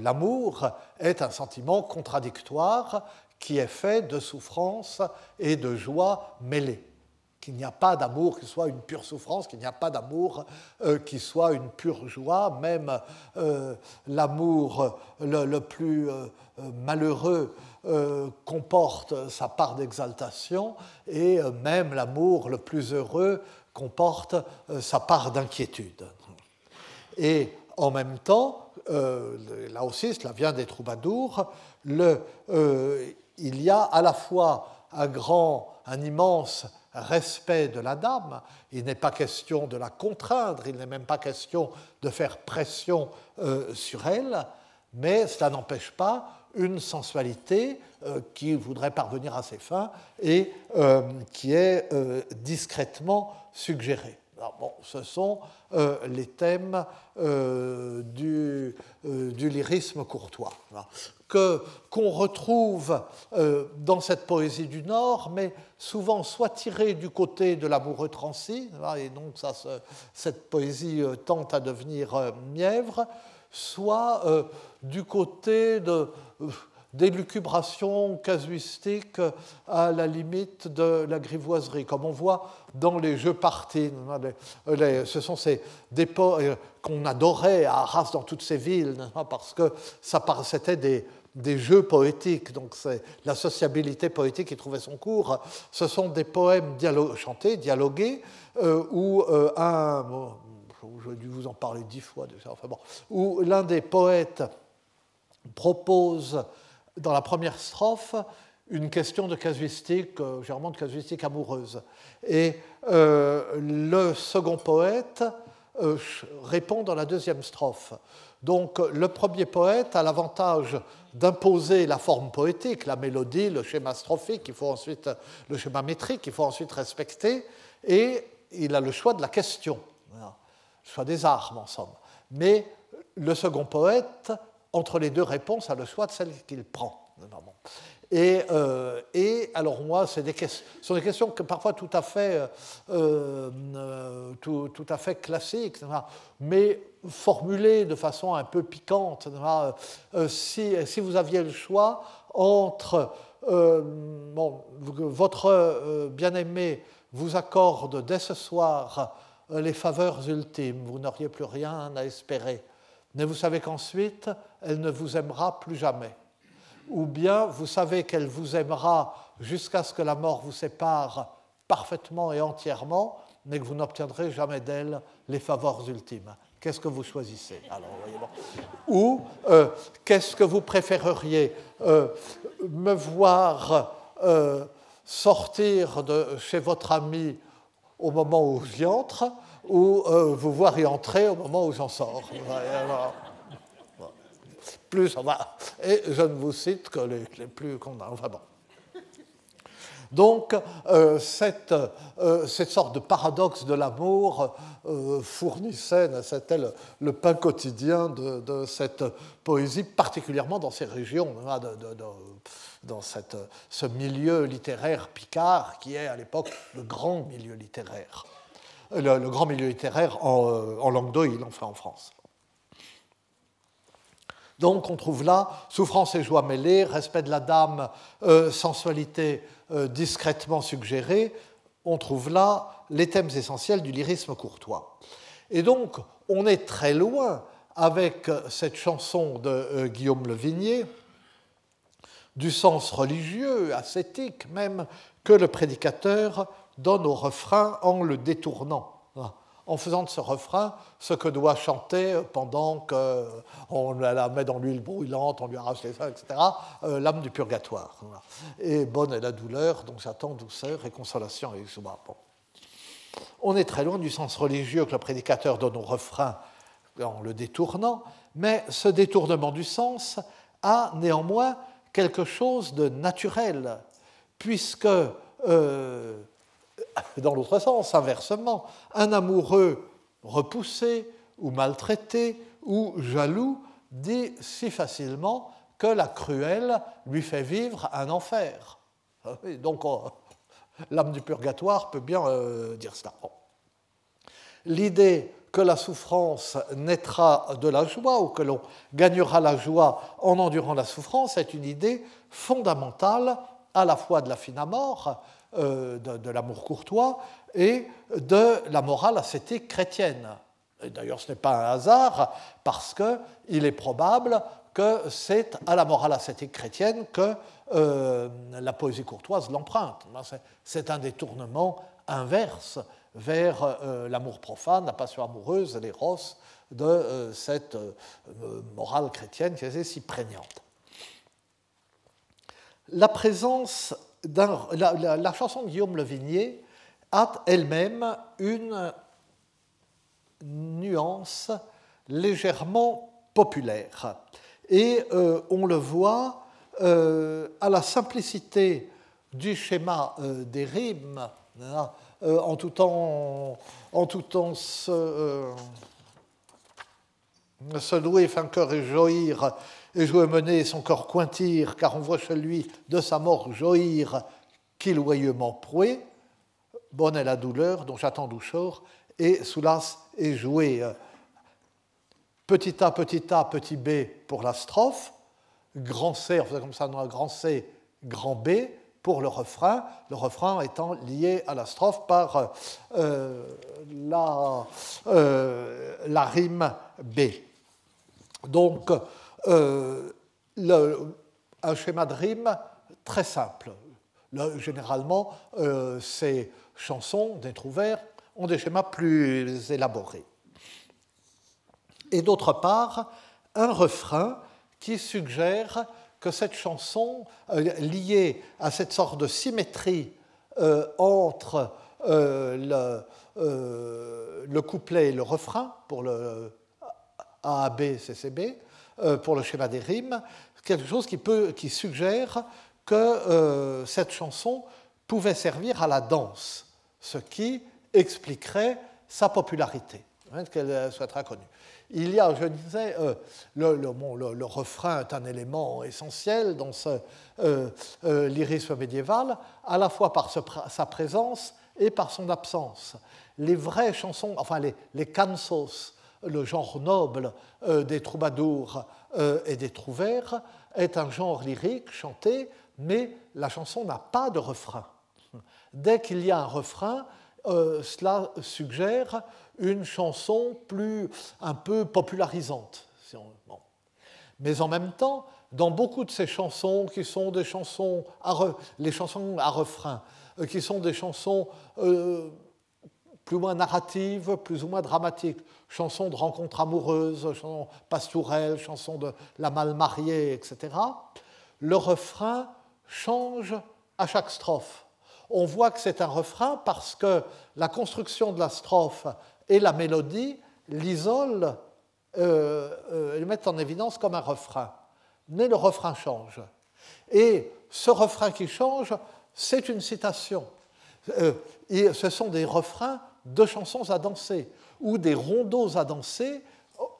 l'amour est un sentiment contradictoire qui est fait de souffrance et de joie mêlées. Qu'il n'y a pas d'amour qui soit une pure souffrance, qu'il n'y a pas d'amour euh, qui soit une pure joie, même l'amour le, plus malheureux comporte sa part d'exaltation et même l'amour le plus heureux comporte sa part d'inquiétude. Et en même temps, euh, là aussi, cela vient des troubadours, euh, il y a à la fois un grand, un immense respect de la dame, il n'est pas question de la contraindre, il n'est même pas question de faire pression euh, sur elle, mais cela n'empêche pas une sensualité qui voudrait parvenir à ses fins et qui est discrètement suggérée. Bon, ce sont euh, les thèmes euh, euh, du, lyrisme courtois, qu'on retrouve dans cette poésie du Nord, mais souvent soit tirée du côté de l'amoureux transi, et donc ça, cette poésie tente à devenir mièvre, soit du côté de d'élucubration casuistique à la limite de la grivoiserie, comme on voit dans les jeux partis. ce sont ces dépôts euh, qu'on adorait à Arras dans toutes ces villes, parce que ça, c'était des, des jeux poétiques, donc c'est la sociabilité poétique qui trouvait son cours. Ce sont des poèmes chantés, dialogués, euh, où euh, un, j'ai dû vous en parler dix fois déjà, enfin bon, où l'un des poètes propose dans la première strophe une question de casuistique, euh, généralement de casuistique amoureuse. Et euh, le second poète répond dans la deuxième strophe. Donc le premier poète a l'avantage d'imposer la forme poétique, la mélodie, le schéma strophique, il faut ensuite, le schéma métrique, il faut ensuite respecter, et il a le choix de la question, le choix des armes en somme. Mais le second poète entre les deux réponses, a le choix de celle qu'il prend. Et, euh, et, alors moi, ce sont des questions que parfois tout à fait, euh, euh, tout, tout, à fait classiques, mais formulées de façon un peu piquante. Si, si, vous aviez le choix entre bon, votre bien-aimé vous accorde dès ce soir les faveurs ultimes, vous n'auriez plus rien à espérer. Mais vous savez qu'ensuite, elle ne vous aimera plus jamais. Ou bien vous savez qu'elle vous aimera jusqu'à ce que la mort vous sépare parfaitement et entièrement, mais que vous n'obtiendrez jamais d'elle les faveurs ultimes. Qu'est-ce que vous choisissez Alors, Ou euh, qu'est-ce que vous préféreriez euh, Me voir euh, sortir de chez votre ami au moment où j'y entre, ou vous voir y entrer au moment où j'en sors plus on va. Et je ne vous cite que les, plus qu'on a. Donc, euh, cette, euh, cette, sorte de paradoxe de l'amour euh, fournissait, le, pain quotidien de, cette poésie, particulièrement dans ces régions hein, dans ce milieu littéraire picard qui est à l'époque le grand milieu littéraire. Le, grand milieu littéraire en, en enfin en France. Donc on trouve là souffrance et joie mêlées, respect de la dame, euh, sensualité euh, discrètement suggérée. On trouve là les thèmes essentiels du lyrisme courtois. Et donc on est très loin avec cette chanson de euh, Guillaume Le Vignier du sens religieux, ascétique même, que le prédicateur donne au refrain en le détournant en faisant de ce refrain ce que doit chanter pendant qu'on la met dans l'huile brûlante, on lui arrache les seins, etc., euh, l'âme du purgatoire. Et bonne est la douleur, donc j'attends douceur et consolation et joie. On est très loin du sens religieux que le prédicateur donne au refrain en le détournant, mais ce détournement du sens a néanmoins quelque chose de naturel, puisque euh, dans l'autre sens, inversement, un amoureux repoussé ou maltraité ou jaloux dit si facilement que la cruelle lui fait vivre un enfer. Ah donc oh, l'âme du purgatoire peut bien euh, dire cela. L'idée que la souffrance naîtra de la joie ou que l'on gagnera la joie en endurant la souffrance est une idée fondamentale à la fois de la fine à mort, euh, de, l'amour courtois et de la morale ascétique chrétienne. D'ailleurs, ce n'est pas un hasard parce qu'il est probable que c'est à la morale ascétique chrétienne que euh, la poésie courtoise l'emprunte. C'est un détournement inverse vers euh, l'amour profane, la passion amoureuse, l'éros de cette morale chrétienne qui est si prégnante. La présence la, chanson de Guillaume Le Vignier a elle-même une nuance légèrement populaire. Et euh, on le voit euh, à la simplicité du schéma euh, des rimes, hein, en tout temps, en tout temps se, louer, cœur et joïr et jouer mener son corps cointir, car on voit chez lui de sa mort joïr qu'il loyeusement proué. Bonne est la douleur dont j'attends doucheur, et soulas et jouer. Petit A, petit A, petit B pour la strophe, grand C, on faisait comme ça, non, grand C, grand B pour le refrain, le refrain étant lié à la strophe par euh, la, euh, la rime B. Donc, euh, un schéma de rime très simple. généralement, euh, ces chansons d'être ouverts ont des schémas plus élaborés. Et d'autre part, un refrain qui suggère que cette chanson, euh, liée à cette sorte de symétrie entre le, le, couplet et le refrain, pour le A, B, C, C, B, pour le schéma des rimes, quelque chose qui, peut, qui suggère que euh, cette chanson pouvait servir à la danse, ce qui expliquerait sa popularité, hein, qu'elle soit très connue. Il y a, je disais, euh, le, le, refrain est un élément essentiel dans ce lyrisme médiéval, à la fois par sa présence et par son absence. Les vraies chansons, enfin les, les cansos, le genre noble euh, des troubadours euh, et des trouvères, est un genre lyrique chanté, mais la chanson n'a pas de refrain. Dès qu'il y a un refrain, euh, cela suggère une chanson plus un peu popularisante. Mais en même temps, dans beaucoup de ces chansons qui sont des chansons, les chansons à refrain, qui sont des chansons plus ou moins narrative, plus ou moins dramatique. Chansons de rencontres amoureuses, chansons pastorelles, chansons de la mal mariée, etc. Le refrain change à chaque strophe. On voit que c'est un refrain parce que la construction de la strophe et la mélodie l'isolent, euh, euh, mettent en évidence comme un refrain. Mais le refrain change. Et ce refrain qui change, c'est une citation. Euh, et ce sont des refrains de chansons à danser ou des rondeaux à danser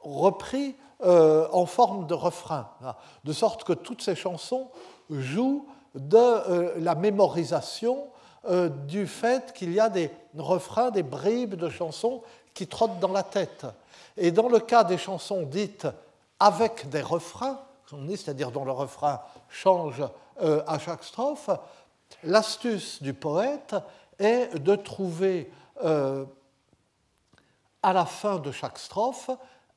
repris en forme de refrain, de sorte que toutes ces chansons jouent de la mémorisation du fait qu'il y a des refrains, des bribes de chansons qui trottent dans la tête. Et dans le cas des chansons dites avec des refrains, c'est-à-dire dont le refrain change euh, à chaque strophe, l'astuce du poète est de trouver euh, à la fin de chaque strophe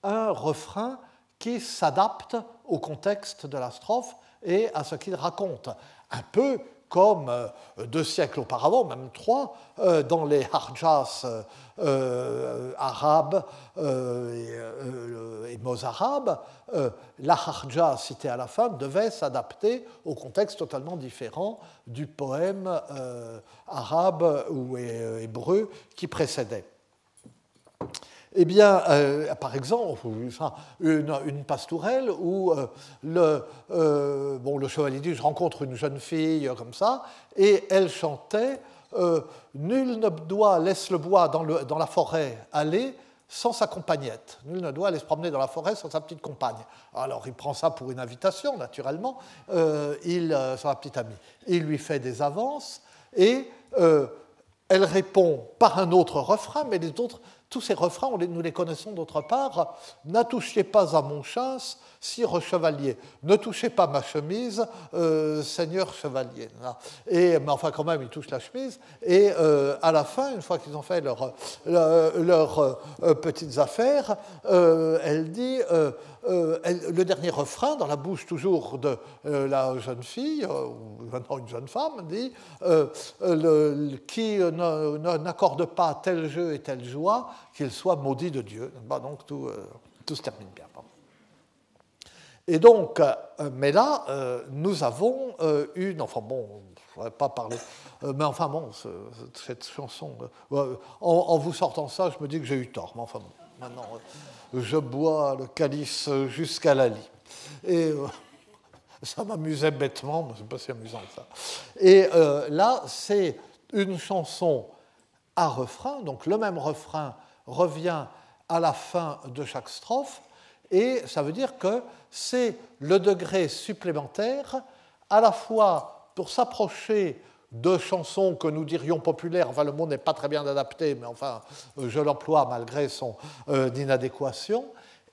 un refrain qui s'adapte au contexte de la strophe et à ce qu'il raconte. Un peu comme euh, deux siècles auparavant, même trois, euh, dans les harjas euh, arabes et, mozarabes, la harja citée à la fin devait s'adapter au contexte totalement différent du poème arabe ou hébreu qui précédait. Eh bien, euh, par exemple, une, pastourelle où euh, le, euh, bon, le chevalier dit Je rencontre une jeune fille comme ça, et elle chantait Nul ne doit laisse le bois dans, le, dans, la forêt aller sans sa compagnette. Nul ne doit aller se promener dans la forêt sans sa petite compagne. Alors il prend ça pour une invitation, naturellement, il, sa petite amie. Il lui fait des avances et elle répond par un autre refrain, mais les autres tous ces refrains, nous les connaissons d'autre part. N'attouchez pas à mon chasse, sire chevalier. Ne touchez pas ma chemise, euh, seigneur chevalier. Et, mais enfin, quand même, ils touchent la chemise. Et euh, à la fin, une fois qu'ils ont fait leurs leur, euh, petites affaires, elle dit le dernier refrain, dans la bouche toujours de la jeune fille, ou maintenant une jeune femme, dit qui n'accorde pas tel jeu et telle joie, qu'il soit maudit de Dieu. donc tout, euh, tout se termine bien. Et donc, euh, mais là, euh, nous avons une, enfin bon, je ne pas parler, mais enfin bon, cette chanson, en, vous sortant ça, je me dis que j'ai eu tort, mais enfin bon, maintenant, je bois le calice jusqu'à la lie. Et (laughs) ça m'amusait bêtement, mais c'est pas si amusant que ça. Et là, c'est une chanson à refrain, donc le même refrain revient à la fin de chaque strophe, et ça veut dire que c'est le degré supplémentaire à la fois pour s'approcher de chansons que nous dirions populaires, enfin le mot n'est pas très bien adapté, mais enfin je l'emploie malgré son euh, inadéquation,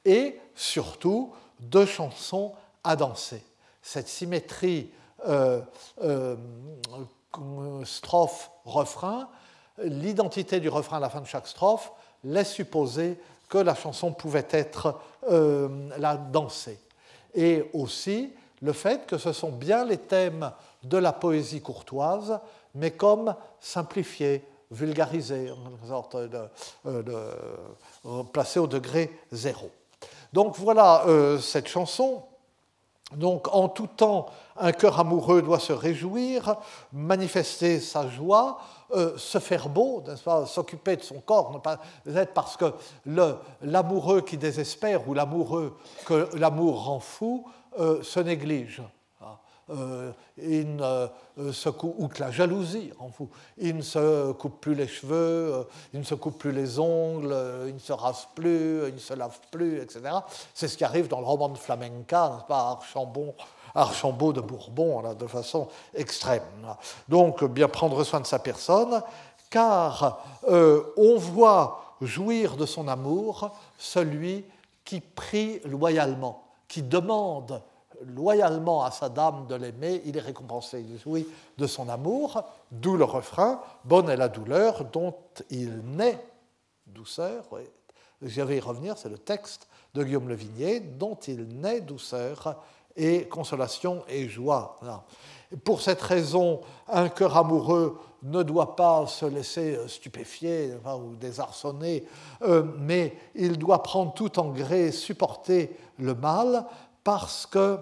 et surtout de chansons à danser. Cette symétrie euh, euh, strophe-refrain, l'identité du refrain à la fin de chaque strophe, laisse supposer que la chanson pouvait être euh, la dansée. Et aussi le fait que ce sont bien les thèmes de la poésie courtoise, mais comme simplifiés, vulgarisés, en sorte de, euh, placés au degré zéro. Donc voilà euh, cette chanson. Donc en tout temps, un cœur amoureux doit se réjouir, manifester sa joie, euh, se faire beau, s'occuper de son corps, ne pas être parce que l'amoureux qui désespère ou l'amoureux que l'amour rend fou euh, se néglige. Euh, il se ou que la jalousie rend fou. Il ne se coupe plus les cheveux, il ne se coupe plus les ongles, il ne se rase plus, il ne se lave plus, etc. C'est ce qui arrive dans le roman de Flamenca, Archambon Archambault de Bourbon de façon extrême. Donc bien prendre soin de sa personne, car euh, on voit jouir de son amour celui qui prie loyalement, qui demande loyalement à sa dame de l'aimer, il est récompensé, il jouit de son amour, d'où le refrain, bonne est la douleur dont il naît douceur, je vais y revenir, c'est le texte de Guillaume Le Vignier, dont il naît douceur et consolation et joie. Pour cette raison, un cœur amoureux ne doit pas se laisser stupéfier ou désarçonner, euh, mais il doit prendre tout en gré, supporter le mal, parce que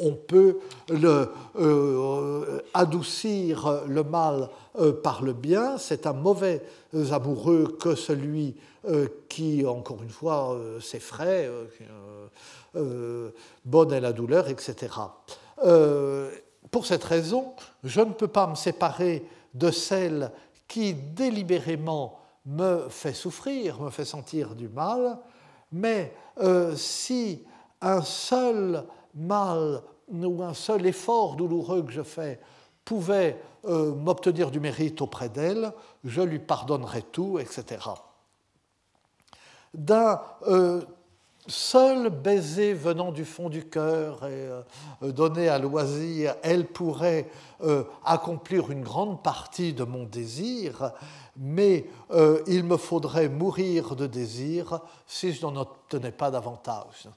on peut euh, adoucir le mal euh, par le bien. C'est un mauvais amoureux que celui qui, encore une fois, s'effraie, bonne est la douleur, etc. Euh, pour cette raison, je ne peux pas me séparer de celle qui délibérément me fait souffrir, me fait sentir du mal, mais si un seul mal ou un seul effort douloureux que je fais pouvait m'obtenir du mérite auprès d'elle, je lui pardonnerais tout, etc. D'un seul baiser venant du fond du cœur et euh, donné à loisir, elle pourrait euh, accomplir une grande partie de mon désir, mais euh, il me faudrait mourir de désir si je n'en obtenais pas davantage.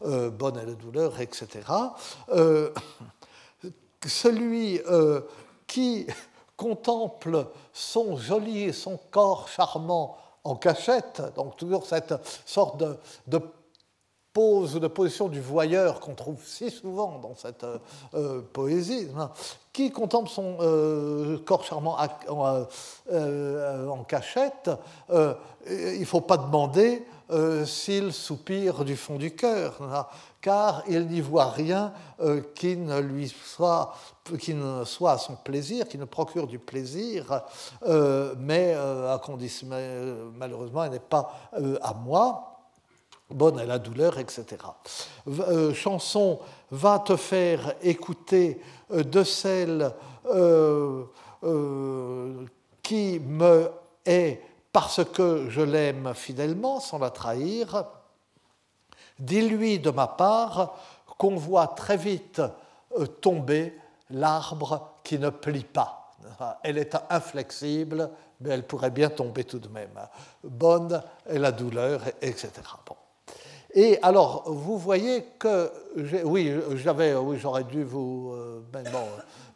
bonne est la douleur, etc. celui qui contemple son joli et son corps charmant en cachette, donc toujours cette sorte de, de pose de position du voyeur qu'on trouve si souvent dans cette euh, euh, poésie, hein, qui contemple son euh, corps charmant en, cachette, il ne faut pas demander s'il soupire du fond du cœur, hein, car il n'y voit rien qui ne lui soit qui ne soit à son plaisir, qui ne procure du plaisir, mais à condition, malheureusement, elle n'est pas à moi bonne à la douleur, etc. Euh, chanson va te faire écouter euh, de celle euh, qui me est parce que je l'aime fidèlement, sans la trahir. Dis-lui de ma part qu'on voit très vite tomber l'arbre qui ne plie pas. Elle est inflexible, mais elle pourrait bien tomber tout de même. Bonne est la douleur, etc. Et alors, vous voyez que, oui, j'avais, oui, j'aurais dû vous, euh, ben bon,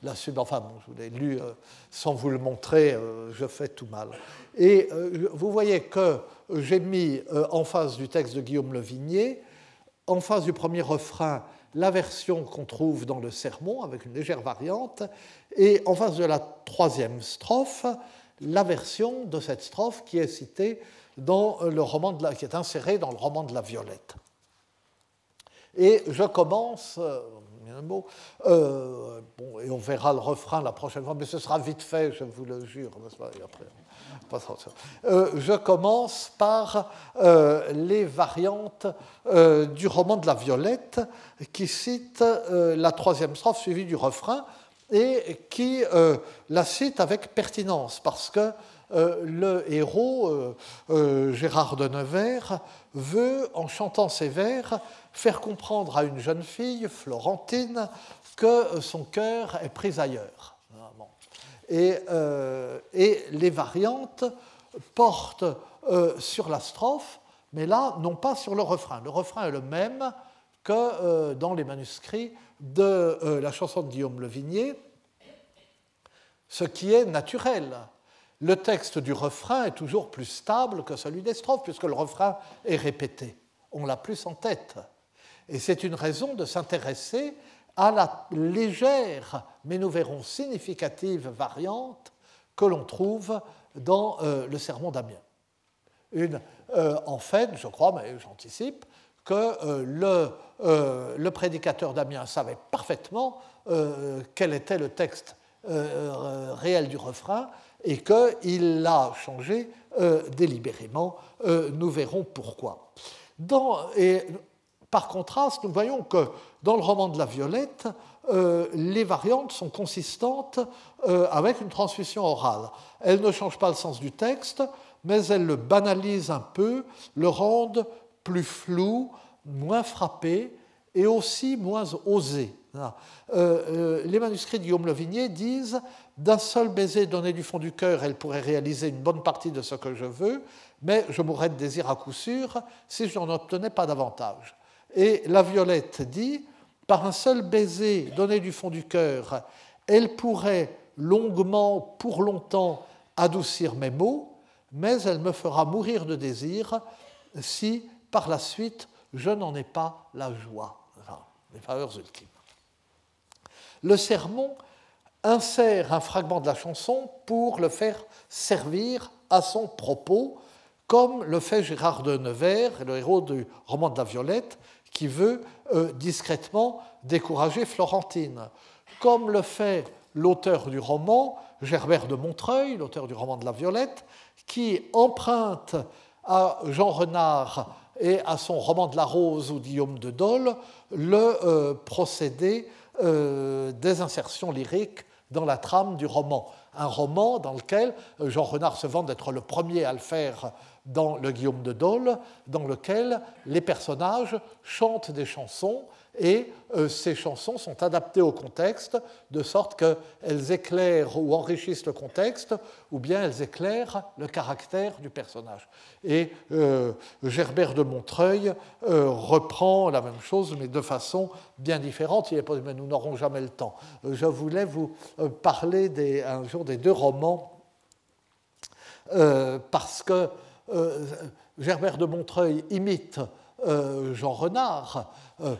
la enfin, je vous l'ai lu euh, sans vous le montrer, euh, je fais tout mal. Et vous voyez que j'ai mis en face du texte de Guillaume Le Vignier, en face du premier refrain, la version qu'on trouve dans le sermon, avec une légère variante, et en face de la troisième strophe, la version de cette strophe qui est citée dans le roman qui est inséré dans le roman de la Violette. Et je commence, euh, euh, bon, et on verra le refrain la prochaine fois, mais ce sera vite fait, je vous le jure. Euh, je commence par les variantes du roman de la Violette qui cite la troisième strophe suivie du refrain et qui la cite avec pertinence parce que euh, le héros, euh, euh, Gérard de Nevers, veut, en chantant ses vers, faire comprendre à une jeune fille, Florentine, que son cœur est pris ailleurs. Et, les variantes portent sur la strophe, mais là, non pas sur le refrain. Le refrain est le même que dans les manuscrits de la chanson de Guillaume Le Vignier, ce qui est naturel le texte du refrain est toujours plus stable que celui des strophes, puisque le refrain est répété. On l'a plus en tête. Et c'est une raison de s'intéresser à la légère, mais nous verrons significative variante que l'on trouve dans euh, le sermon d'Amiens. Euh, en fait, je crois, mais j'anticipe, que euh, le, le, prédicateur d'Amiens savait parfaitement quel était le texte réel du refrain et qu'il l'a changé euh, délibérément. Euh, nous verrons pourquoi. et par contraste, nous voyons que dans le roman de la Violette, euh, les variantes sont consistantes avec une transmission orale. Elles ne changent pas le sens du texte, mais elles le banalisent un peu, le rendent plus flou, moins frappé et aussi moins osé. les manuscrits de Guillaume Levigné disent d'un seul baiser donné du fond du cœur, elle pourrait réaliser une bonne partie de ce que je veux, mais je mourrais de désir à coup sûr si je n'en obtenais pas davantage. Et la Violette dit, par un seul baiser donné du fond du cœur, elle pourrait longuement, pour longtemps, adoucir mes maux, mais elle me fera mourir de désir si, par la suite, je n'en ai pas la joie. Les faveurs ultimes. Le sermon insère un fragment de la chanson pour le faire servir à son propos, comme le fait Gérard de Nevers, le héros du roman de la Violette, qui veut euh, discrètement décourager Florentine, comme le fait l'auteur du roman, Gerbert de Montreuil, l'auteur du roman de la Violette, qui emprunte à Jean Renard et à son roman de la Rose ou Guillaume de Dole le procédé des insertions lyriques dans la trame du roman. Un roman dans lequel Jean Renard se vante d'être le premier à le faire dans le Guillaume de Dole, dans lequel les personnages chantent des chansons et euh, ces chansons sont adaptées au contexte de sorte qu'elles éclairent ou enrichissent le contexte ou bien elles éclairent le caractère du personnage. Et euh, Gerbert de Montreuil euh, reprend la même chose mais de façon bien différente, Il est mais nous n'aurons jamais le temps. je voulais vous parler un jour des deux romans parce que Gerbert de Montreuil imite Jean Renard euh,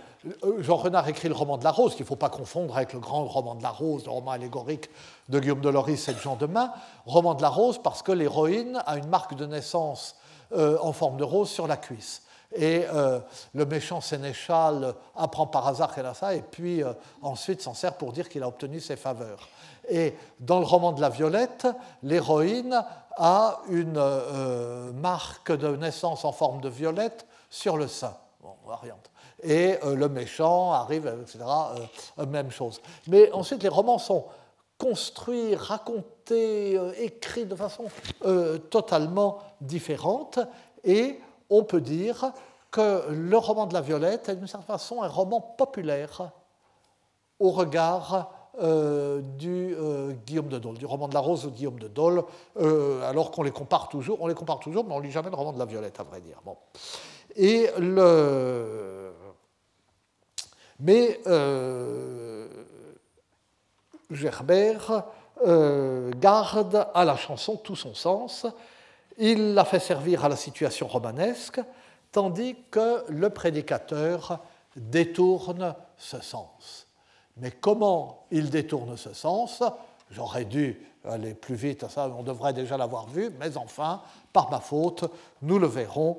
Jean Renard écrit le roman de la Rose, qu'il ne faut pas confondre avec le grand roman de la Rose, le roman allégorique de Guillaume de Loris et de Jean Demain. Roman de la Rose parce que l'héroïne a une marque de naissance euh, en forme de rose sur la cuisse. Et euh, le méchant sénéchal apprend par hasard qu'elle a ça, et puis ensuite s'en sert pour dire qu'il a obtenu ses faveurs. Et dans le roman de la Violette, l'héroïne a une marque de naissance en forme de violette sur le sein. Bon, variante et euh, le méchant arrive, etc. Euh, même chose. Mais ensuite, les romans sont construits, racontés, euh, écrits de façon totalement différente, et on peut dire que le roman de la Violette est d'une certaine façon un roman populaire au regard du Guillaume de Dole, du roman de la Rose de Guillaume de Dole, alors qu'on les compare toujours, on les compare toujours, mais on ne lit jamais le roman de la Violette, à vrai dire. Bon. Mais euh, Gerbert euh, garde à la chanson tout son sens. Il la fait servir à la situation romanesque, tandis que le prédicateur détourne ce sens. Mais comment il détourne ce sens? J'aurais dû aller plus vite, ça on devrait déjà l'avoir vu, mais enfin, par ma faute, nous le verrons